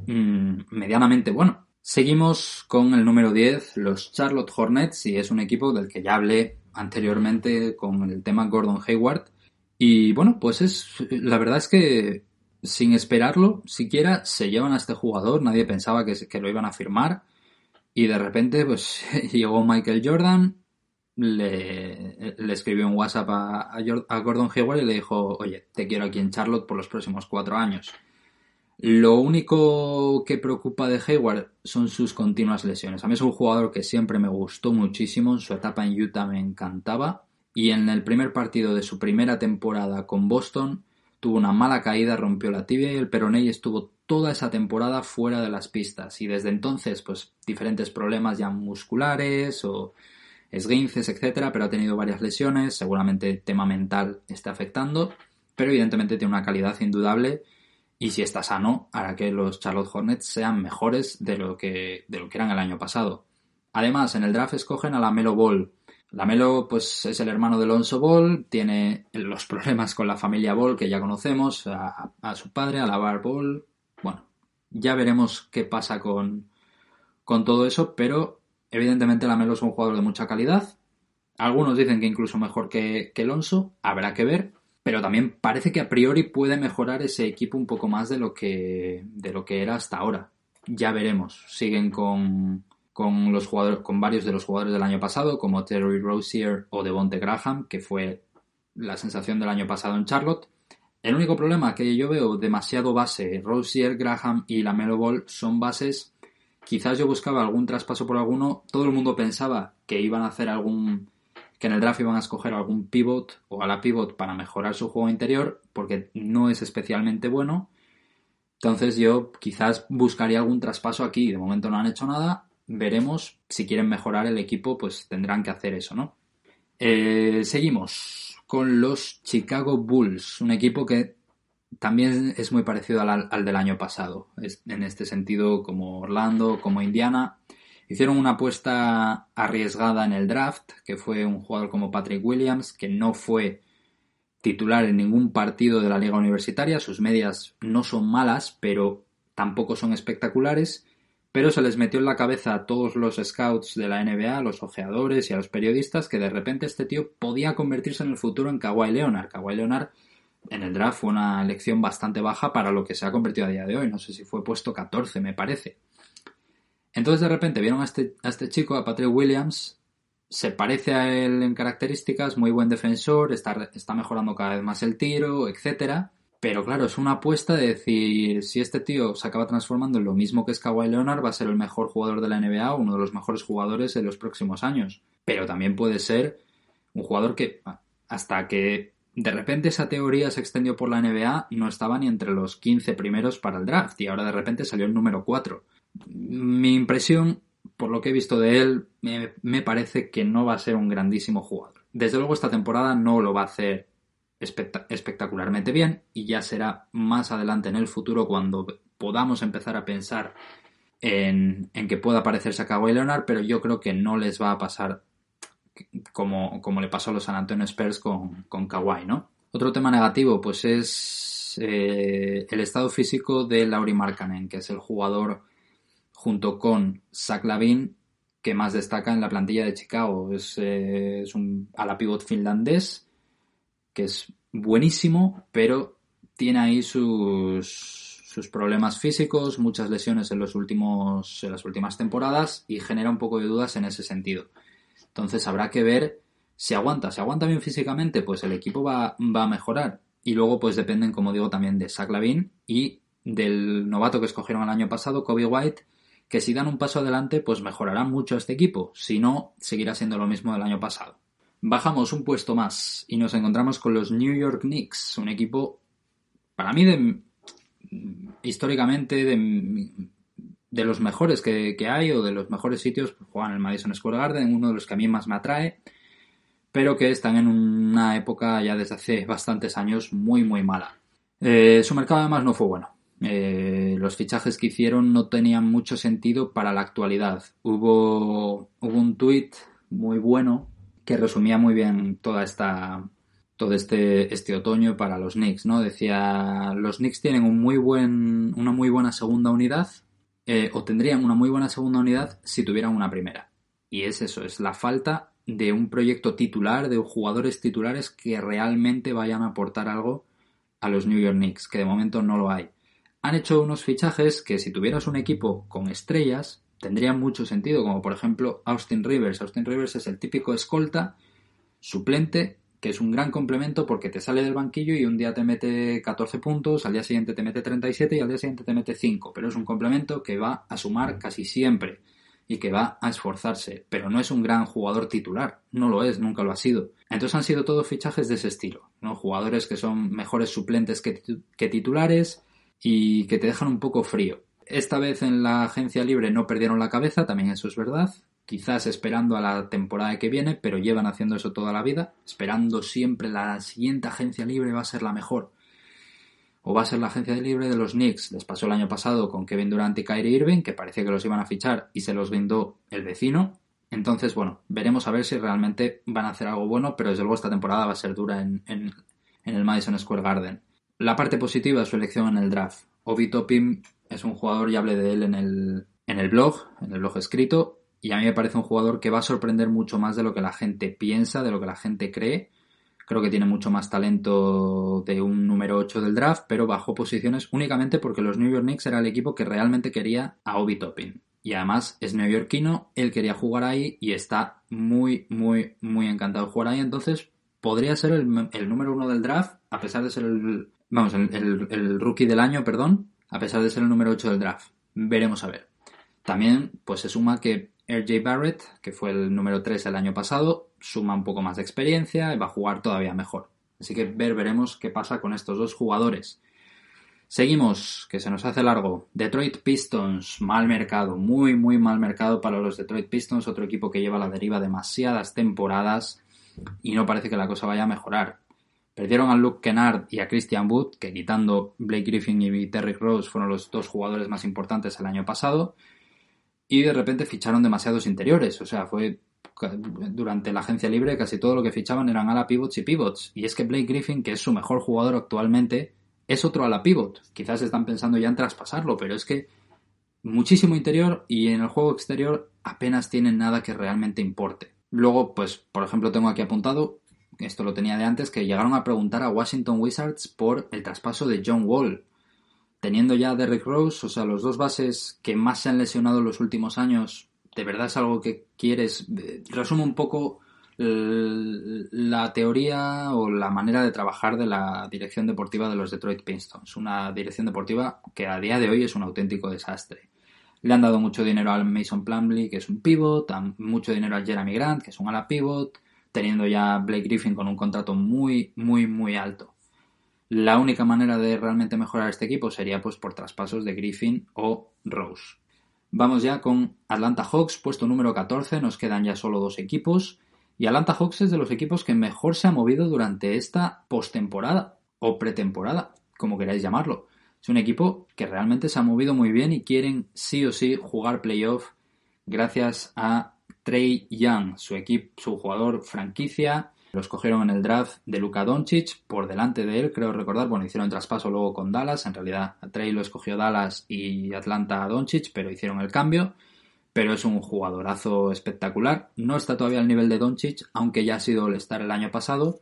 mm, medianamente bueno. Seguimos con el número 10, los Charlotte Hornets, y es un equipo del que ya hablé anteriormente con el tema Gordon Hayward. Y bueno, pues es, la verdad es que sin esperarlo, siquiera se llevan a este jugador, nadie pensaba que, que lo iban a firmar. Y de repente, pues *laughs* llegó Michael Jordan, le, escribió un WhatsApp a, a Gordon Hayward y le dijo, oye, te quiero aquí en Charlotte por los próximos cuatro años. Lo único que preocupa de Hayward son sus continuas lesiones. A mí es un jugador que siempre me gustó muchísimo, en su etapa en Utah me encantaba y en el primer partido de su primera temporada con Boston tuvo una mala caída, rompió la tibia y el peroné y estuvo toda esa temporada fuera de las pistas y desde entonces pues diferentes problemas ya musculares o esguinces, etcétera, pero ha tenido varias lesiones, seguramente tema mental está afectando, pero evidentemente tiene una calidad indudable y si está sano, hará que los Charlotte Hornets sean mejores de lo que, de lo que eran el año pasado. Además, en el draft escogen a la Melo Ball. La Melo, pues, es el hermano de Alonso Ball, tiene los problemas con la familia Ball que ya conocemos, a, su padre, a la Bar Ball. Bueno, ya veremos qué pasa con, con todo eso, pero evidentemente Lamelo es un jugador de mucha calidad. Algunos dicen que incluso mejor que, que Alonso, habrá que ver, pero también parece que a priori puede mejorar ese equipo un poco más de lo que, de lo que era hasta ahora. Ya veremos. Siguen con, con, los jugadores, con varios de los jugadores del año pasado, como Terry Rozier o Devonte Graham, que fue la sensación del año pasado en Charlotte. El único problema que yo veo demasiado base, Rosier, Graham y la Melo Ball son bases. Quizás yo buscaba algún traspaso por alguno. Todo el mundo pensaba que iban a hacer algún. que en el draft iban a escoger algún pivot o a la pivot para mejorar su juego interior, porque no es especialmente bueno. Entonces yo quizás buscaría algún traspaso aquí. De momento no han hecho nada. Veremos. Si quieren mejorar el equipo, pues tendrán que hacer eso, ¿no? Eh, seguimos con los Chicago Bulls, un equipo que también es muy parecido al, del año pasado, en este sentido como Orlando, como Indiana. Hicieron una apuesta arriesgada en el draft, que fue un jugador como Patrick Williams, que no fue titular en ningún partido de la liga universitaria. Sus medias no son malas, pero tampoco son espectaculares pero se les metió en la cabeza a todos los scouts de la NBA, a los ojeadores y a los periodistas que de repente este tío podía convertirse en el futuro en Kawhi Leonard. Kawhi Leonard en el draft fue una elección bastante baja para lo que se ha convertido a día de hoy. No sé si fue puesto 14, me parece. Entonces de repente vieron a este, a este chico, a Patrick Williams, se parece a él en características, muy buen defensor, está, está mejorando cada vez más el tiro, etcétera. Pero claro, es una apuesta de decir, si este tío se acaba transformando en lo mismo que es Kawhi Leonard, va a ser el mejor jugador de la NBA, uno de los mejores jugadores en los próximos años. Pero también puede ser un jugador que, hasta que de repente esa teoría se extendió por la NBA, no estaba ni entre los 15 primeros para el draft y ahora de repente salió el número 4. Mi impresión, por lo que he visto de él, me, me parece que no va a ser un grandísimo jugador. Desde luego esta temporada no lo va a hacer espectacularmente bien y ya será más adelante en el futuro cuando podamos empezar a pensar en, que pueda parecerse a Kawhi Leonard, pero yo creo que no les va a pasar como, como le pasó a los San Antonio Spurs con, con Kawhi, ¿no? Otro tema negativo, pues es eh, el estado físico de Lauri Markkanen, que es el jugador junto con Zach Lavin que más destaca en la plantilla de Chicago. Es, eh, es un ala pivot finlandés que es buenísimo, pero tiene ahí sus, sus problemas físicos, muchas lesiones en, los últimos, en las últimas temporadas y genera un poco de dudas en ese sentido. Entonces habrá que ver si aguanta. Si aguanta bien físicamente, pues el equipo va, va a mejorar. Y luego, pues dependen, como digo, también de Zach Lavin y del novato que escogieron el año pasado, Kobe White, que si dan un paso adelante, pues mejorará mucho este equipo. Si no, seguirá siendo lo mismo del año pasado. Bajamos un puesto más y nos encontramos con los New York Knicks, un equipo, para mí, de, históricamente de, de los mejores que, hay o de los mejores sitios. Pues juegan el Madison Square Garden, uno de los que a mí más me atrae, pero que están en una época ya desde hace bastantes años muy, muy mala. Eh, su mercado además no fue bueno. Eh, los fichajes que hicieron no tenían mucho sentido para la actualidad. Hubo, hubo un tuit muy bueno que resumía muy bien toda esta todo este, este otoño para los Knicks, ¿no? Decía, los Knicks tienen un muy buen, una muy buena segunda unidad, eh, o tendrían una muy buena segunda unidad si tuvieran una primera. Y es eso, es la falta de un proyecto titular, de jugadores titulares que realmente vayan a aportar algo a los New York Knicks, que de momento no lo hay. Han hecho unos fichajes que si tuvieras un equipo con estrellas, tendría mucho sentido, como por ejemplo Austin Rivers. Austin Rivers es el típico escolta suplente que es un gran complemento porque te sale del banquillo y un día te mete 14 puntos, al día siguiente te mete 37 y al día siguiente te mete 5, pero es un complemento que va a sumar casi siempre y que va a esforzarse, pero no es un gran jugador titular, no lo es, nunca lo ha sido. Entonces han sido todos fichajes de ese estilo, ¿no? Jugadores que son mejores suplentes que, que titulares y que te dejan un poco frío. Esta vez en la agencia libre no perdieron la cabeza, también eso es verdad. Quizás esperando a la temporada que viene, pero llevan haciendo eso toda la vida, esperando siempre la siguiente agencia libre va a ser la mejor. O va a ser la agencia libre de los Knicks. Les pasó el año pasado con Kevin Durant y Kyrie Irving, que parecía que los iban a fichar y se los brindó el vecino. Entonces, bueno, veremos a ver si realmente van a hacer algo bueno, pero desde luego esta temporada va a ser dura en, en, el Madison Square Garden. La parte positiva es su elección en el draft. Obi Topin es un jugador, ya hablé de él en el, en el blog, en el blog escrito, y a mí me parece un jugador que va a sorprender mucho más de lo que la gente piensa, de lo que la gente cree. Creo que tiene mucho más talento de un número 8 del draft, pero bajó posiciones únicamente porque los New York Knicks era el equipo que realmente quería a Obi Toppin. Y además es neoyorquino, él quería jugar ahí y está muy, muy, muy encantado de jugar ahí. Entonces podría ser el, número uno del draft, a pesar de ser el, vamos, el, el, rookie del año, perdón, a pesar de ser el número 8 del draft. Veremos a ver. También, pues se suma que RJ Barrett, que fue el número 3 el año pasado, suma un poco más de experiencia y va a jugar todavía mejor. Así que ver, veremos qué pasa con estos dos jugadores. Seguimos, que se nos hace largo. Detroit Pistons, mal mercado, muy, muy mal mercado para los Detroit Pistons, otro equipo que lleva la deriva demasiadas temporadas y no parece que la cosa vaya a mejorar. Perdieron a Luke Kennard y a Christian Wood, que quitando Blake Griffin y Terry Rose fueron los dos jugadores más importantes el año pasado, y de repente ficharon demasiados interiores. O sea, fue durante la agencia libre casi todo lo que fichaban eran ala pivots y pivots. Y es que Blake Griffin, que es su mejor jugador actualmente, es otro ala pivot. Quizás están pensando ya en traspasarlo, pero es que muchísimo interior y en el juego exterior apenas tienen nada que realmente importe. Luego, pues, por ejemplo, tengo aquí apuntado, esto lo tenía de antes, que llegaron a preguntar a Washington Wizards por el traspaso de John Wall teniendo ya a Derrick Rose, o sea, los dos bases que más se han lesionado en los últimos años, ¿de verdad es algo que quieres? Resumo un poco la teoría o la manera de trabajar de la dirección deportiva de los Detroit Pistons. Una dirección deportiva que a día de hoy es un auténtico desastre. Le han dado mucho dinero al Mason Plumlee, que es un pivot, mucho dinero al Jeremy Grant, que es un ala pivot, teniendo ya Blake Griffin con un contrato muy, muy, muy alto. La única manera de realmente mejorar este equipo sería pues por traspasos de Griffin o Rose. Vamos ya con Atlanta Hawks, puesto número 14, nos quedan ya solo dos equipos. Y Atlanta Hawks es de los equipos que mejor se ha movido durante esta postemporada o pretemporada, como queráis llamarlo. Es un equipo que realmente se ha movido muy bien y quieren sí o sí jugar playoff gracias a Trey Young, su equipo, su jugador franquicia, lo escogieron en el draft de Luka Doncic por delante de él, creo recordar. Bueno, hicieron traspaso luego con Dallas. En realidad, a Trey lo escogió Dallas y Atlanta a Doncic, pero hicieron el cambio. Pero es un jugadorazo espectacular. No está todavía al nivel de Doncic, aunque ya ha sido el estar el año pasado.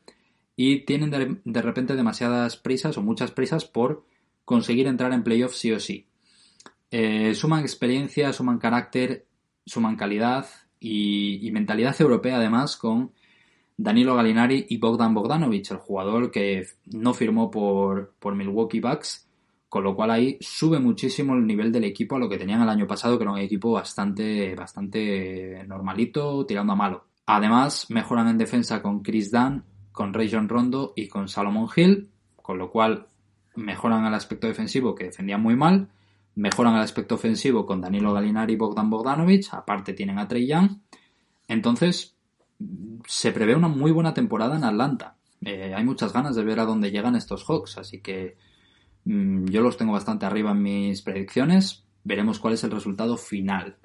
Y tienen de, repente demasiadas prisas o muchas prisas por conseguir entrar en playoffs sí o sí. Eh, suman experiencia, suman carácter, suman calidad y mentalidad europea además con Danilo Gallinari y Bogdan Bogdanovic, el jugador que no firmó por, por Milwaukee Bucks, con lo cual ahí sube muchísimo el nivel del equipo a lo que tenían el año pasado, que era un equipo bastante, bastante normalito, tirando a malo. Además, mejoran en defensa con Chris Dunn, con Rajon Rondo y con Salomon Hill, con lo cual mejoran el aspecto defensivo que defendían muy mal, mejoran el aspecto ofensivo con Danilo Gallinari y Bogdan Bogdanovic, aparte tienen a Trey Young. Entonces, se prevé una muy buena temporada en Atlanta. Eh, hay muchas ganas de ver a dónde llegan estos Hawks, así que mm, yo los tengo bastante arriba en mis predicciones. Veremos cuál es el resultado final.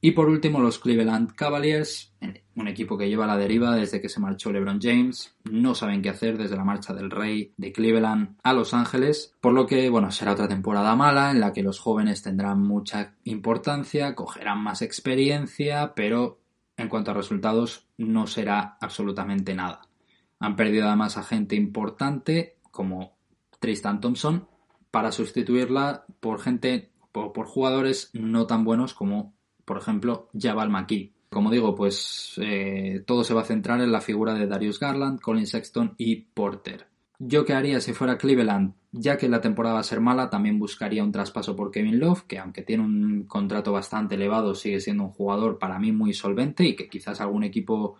Y por último, los Cleveland Cavaliers, eh, un equipo que lleva la deriva desde que se marchó LeBron James. No saben qué hacer desde la marcha del rey de Cleveland a Los Ángeles. Por lo que, bueno, será otra temporada mala en la que los jóvenes tendrán mucha importancia, cogerán más experiencia, pero en cuanto a resultados no será absolutamente nada. Han perdido además a gente importante como Tristan Thompson para sustituirla por gente, por, jugadores no tan buenos como, por ejemplo, Jabal McKee. Como digo, pues eh, todo se va a centrar en la figura de Darius Garland, Colin Sexton y Porter. Yo qué haría si fuera Cleveland, ya que la temporada va a ser mala, también buscaría un traspaso por Kevin Love, que aunque tiene un contrato bastante elevado, sigue siendo un jugador para mí muy solvente y que quizás algún equipo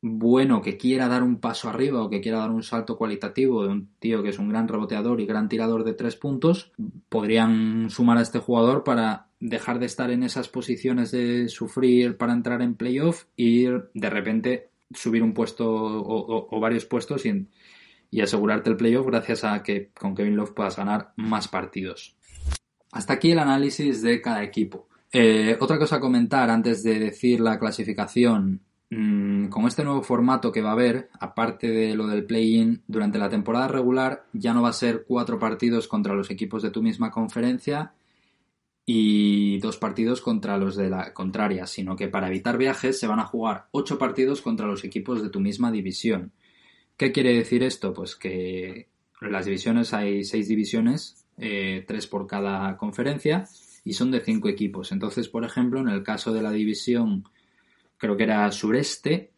bueno que quiera dar un paso arriba o que quiera dar un salto cualitativo de un tío que es un gran reboteador y gran tirador de tres puntos, podrían sumar a este jugador para dejar de estar en esas posiciones de sufrir para entrar en playoff y de repente subir un puesto o, varios puestos y, y asegurarte el playoff gracias a que con Kevin Love puedas ganar más partidos. Hasta aquí el análisis de cada equipo. Eh, otra cosa a comentar antes de decir la clasificación. Mm, con este nuevo formato que va a haber, aparte de lo del play-in, durante la temporada regular ya no va a ser cuatro partidos contra los equipos de tu misma conferencia y dos partidos contra los de la contraria, sino que para evitar viajes se van a jugar ocho partidos contra los equipos de tu misma división. ¿Qué quiere decir esto? Pues que las divisiones hay seis divisiones, eh, tres por cada conferencia, y son de cinco equipos. Entonces, por ejemplo, en el caso de la división, creo que era sureste,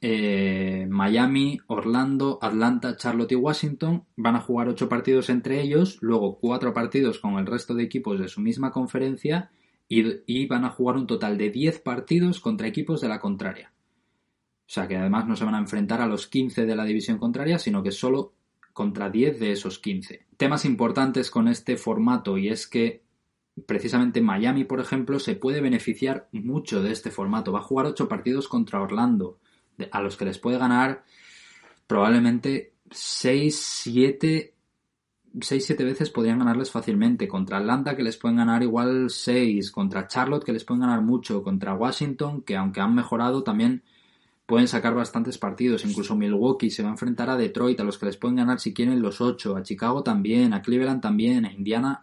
eh, Miami, Orlando, Atlanta, Charlotte y Washington van a jugar ocho partidos entre ellos, luego cuatro partidos con el resto de equipos de su misma conferencia y, van a jugar un total de 10 partidos contra equipos de la contraria. O sea que además no se van a enfrentar a los 15 de la división contraria, sino que solo contra 10 de esos 15. Temas importantes con este formato y es que precisamente Miami, por ejemplo, se puede beneficiar mucho de este formato. Va a jugar ocho partidos contra Orlando a los que les puede ganar probablemente 6, 7, 6, 7 veces podrían ganarles fácilmente. Contra Atlanta que les pueden ganar igual 6, contra Charlotte que les pueden ganar mucho, contra Washington que aunque han mejorado también pueden sacar bastantes partidos. Incluso Milwaukee se va a enfrentar a Detroit, a los que les pueden ganar si quieren los 8, a Chicago también, a Cleveland también, a Indiana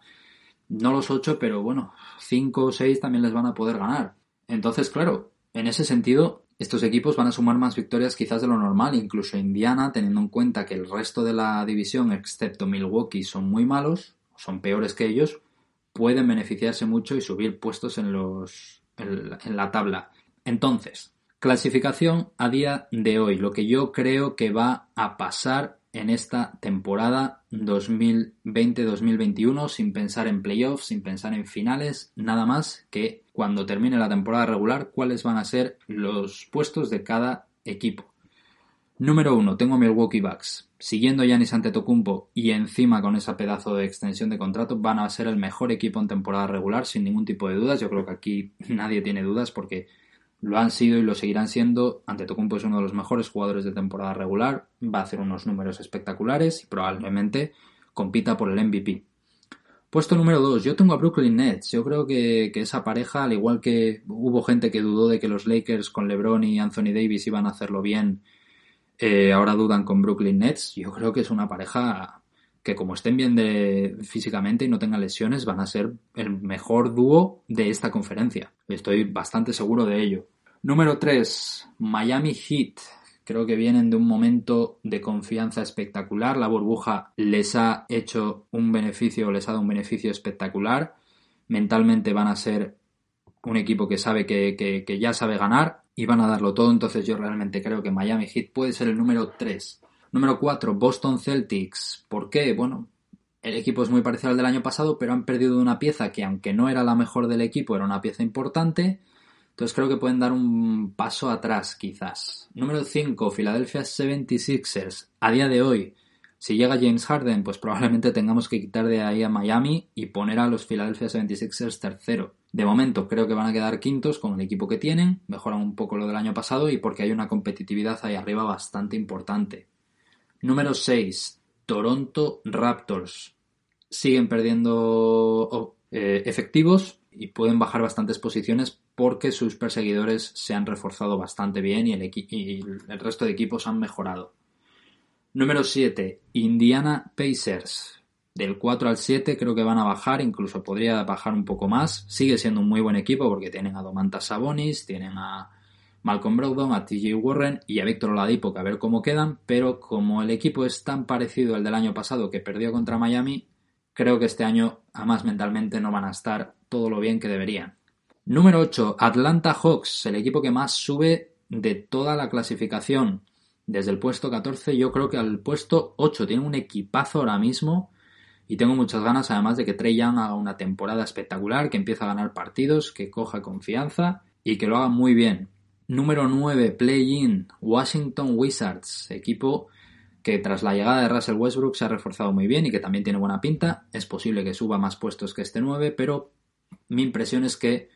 no los 8, pero bueno, 5 o 6 también les van a poder ganar. Entonces, claro, en ese sentido, estos equipos van a sumar más victorias quizás de lo normal, incluso Indiana, teniendo en cuenta que el resto de la división, excepto Milwaukee, son muy malos, son peores que ellos, pueden beneficiarse mucho y subir puestos en, los, en la tabla. Entonces, clasificación a día de hoy, lo que yo creo que va a pasar en esta temporada 2020-2021 sin pensar en playoffs, sin pensar en finales, nada más que cuando termine la temporada regular cuáles van a ser los puestos de cada equipo. Número 1, tengo Milwaukee Bucks. Siguiendo Giannis Antetokounmpo y encima con ese pedazo de extensión de contrato van a ser el mejor equipo en temporada regular sin ningún tipo de dudas. Yo creo que aquí *laughs* nadie tiene dudas porque lo han sido y lo seguirán siendo. Antetokounmpo es uno de los mejores jugadores de temporada regular, va a hacer unos números espectaculares y probablemente compita por el MVP. Puesto número 2, yo tengo a Brooklyn Nets. Yo creo que, esa pareja, al igual que hubo gente que dudó de que los Lakers con LeBron y Anthony Davis iban a hacerlo bien, eh, ahora dudan con Brooklyn Nets. Yo creo que es una pareja que como estén bien físicamente y no tengan lesiones, van a ser el mejor dúo de esta conferencia. Estoy bastante seguro de ello. Número 3, Miami Heat. Creo que vienen de un momento de confianza espectacular. La burbuja les ha hecho un beneficio, les ha dado un beneficio espectacular. Mentalmente van a ser un equipo que sabe que, que ya sabe ganar y van a darlo todo. Entonces yo realmente creo que Miami Heat puede ser el número 3 Número 4, Boston Celtics. ¿Por qué? Bueno, el equipo es muy parecido al del año pasado, pero han perdido una pieza que, aunque no era la mejor del equipo, era una pieza importante. Entonces creo que pueden dar un paso atrás, quizás. Número 5, Philadelphia 76ers. A día de hoy, si llega James Harden, pues probablemente tengamos que quitar de ahí a Miami y poner a los Philadelphia 76ers tercero. De momento creo que van a quedar quintos con el equipo que tienen, mejoran un poco lo del año pasado y porque hay una competitividad ahí arriba bastante importante. Número 6. Toronto Raptors. Siguen perdiendo oh, eh, efectivos y pueden bajar bastantes posiciones porque sus perseguidores se han reforzado bastante bien y el, y el resto de equipos han mejorado. Número 7. Indiana Pacers. Del 4 al 7 creo que van a bajar, incluso podría bajar un poco más. Sigue siendo un muy buen equipo porque tienen a Domantas Sabonis, tienen a Malcolm Brogdon, a TJ Warren y a Víctor Oladipo, que a ver cómo quedan, pero como el equipo es tan parecido al del año pasado que perdió contra Miami, creo que este año, además mentalmente, no van a estar todo lo bien que deberían. Número 8, Atlanta Hawks, el equipo que más sube de toda la clasificación. Desde el puesto 14 yo creo que al puesto 8 tiene un equipazo ahora mismo y tengo muchas ganas además de que Trey Young haga una temporada espectacular, que empiece a ganar partidos, que coja confianza y que lo haga muy bien. Número 9, Play-In, Washington Wizards, equipo que tras la llegada de Russell Westbrook se ha reforzado muy bien y que también tiene buena pinta. Es posible que suba más puestos que este 9, pero mi impresión es que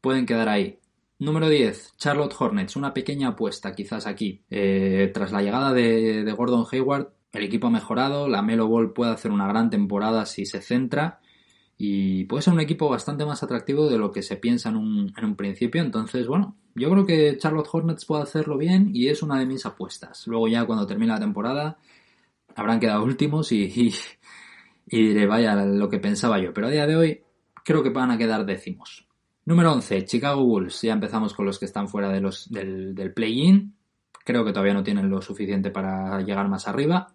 pueden quedar ahí. Número 10, Charlotte Hornets, una pequeña apuesta quizás aquí. Eh, tras la llegada de, Gordon Hayward, el equipo ha mejorado, la Melo Ball puede hacer una gran temporada si se centra y puede ser un equipo bastante más atractivo de lo que se piensa en un principio. Entonces, bueno, yo creo que Charlotte Hornets puede hacerlo bien y es una de mis apuestas. Luego ya cuando termine la temporada habrán quedado últimos y, y, diré, vaya, lo que pensaba yo. Pero a día de hoy creo que van a quedar décimos. Número 11, Chicago Bulls. Ya empezamos con los que están fuera de los, del, del play-in. Creo que todavía no tienen lo suficiente para llegar más arriba.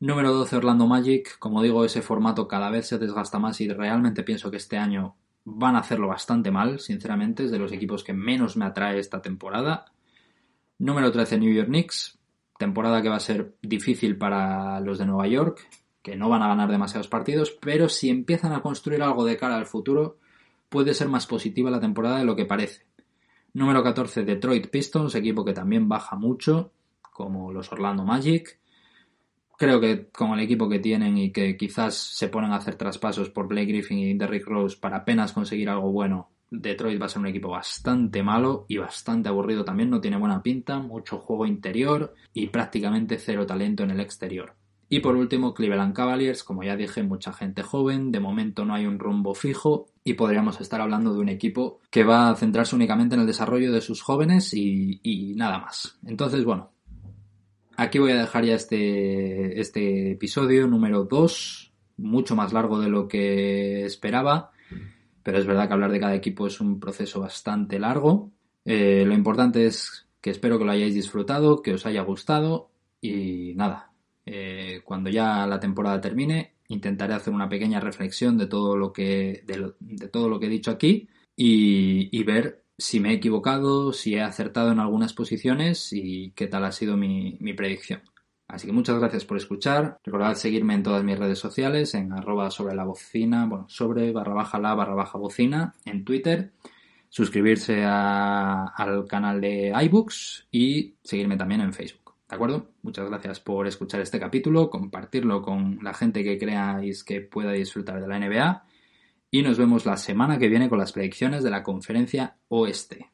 Número 12, Orlando Magic. Como digo, ese formato cada vez se desgasta más y realmente pienso que este año van a hacerlo bastante mal, sinceramente. Es de los equipos que menos me atrae esta temporada. Número 13, New York Knicks. Temporada que va a ser difícil para los de Nueva York, que no van a ganar demasiados partidos, pero si empiezan a construir algo de cara al futuro, puede ser más positiva la temporada de lo que parece. Número 14, Detroit Pistons, equipo que también baja mucho, como los Orlando Magic. Creo que con el equipo que tienen y que quizás se ponen a hacer traspasos por Blake Griffin y Derrick Rose para apenas conseguir algo bueno, Detroit va a ser un equipo bastante malo y bastante aburrido también, no tiene buena pinta, mucho juego interior y prácticamente cero talento en el exterior. Y por último, Cleveland Cavaliers, como ya dije, mucha gente joven, de momento no hay un rumbo fijo y podríamos estar hablando de un equipo que va a centrarse únicamente en el desarrollo de sus jóvenes y, y nada más. Entonces, bueno, aquí voy a dejar ya este, este episodio número 2, mucho más largo de lo que esperaba pero es verdad que hablar de cada equipo es un proceso bastante largo. Eh, lo importante es que espero que lo hayáis disfrutado, que os haya gustado y nada, eh, cuando ya la temporada termine intentaré hacer una pequeña reflexión de todo lo que, de, todo lo que he dicho aquí y, ver si me he equivocado, si he acertado en algunas posiciones y qué tal ha sido mi predicción. Así que muchas gracias por escuchar. Recordad seguirme en todas mis redes sociales, en arroba sobre la bocina, bueno, sobre barra baja la barra baja bocina, en Twitter. Suscribirse al canal de iBooks y seguirme también en Facebook. ¿De acuerdo? Muchas gracias por escuchar este capítulo, compartirlo con la gente que creáis que pueda disfrutar de la NBA y nos vemos la semana que viene con las predicciones de la conferencia oeste.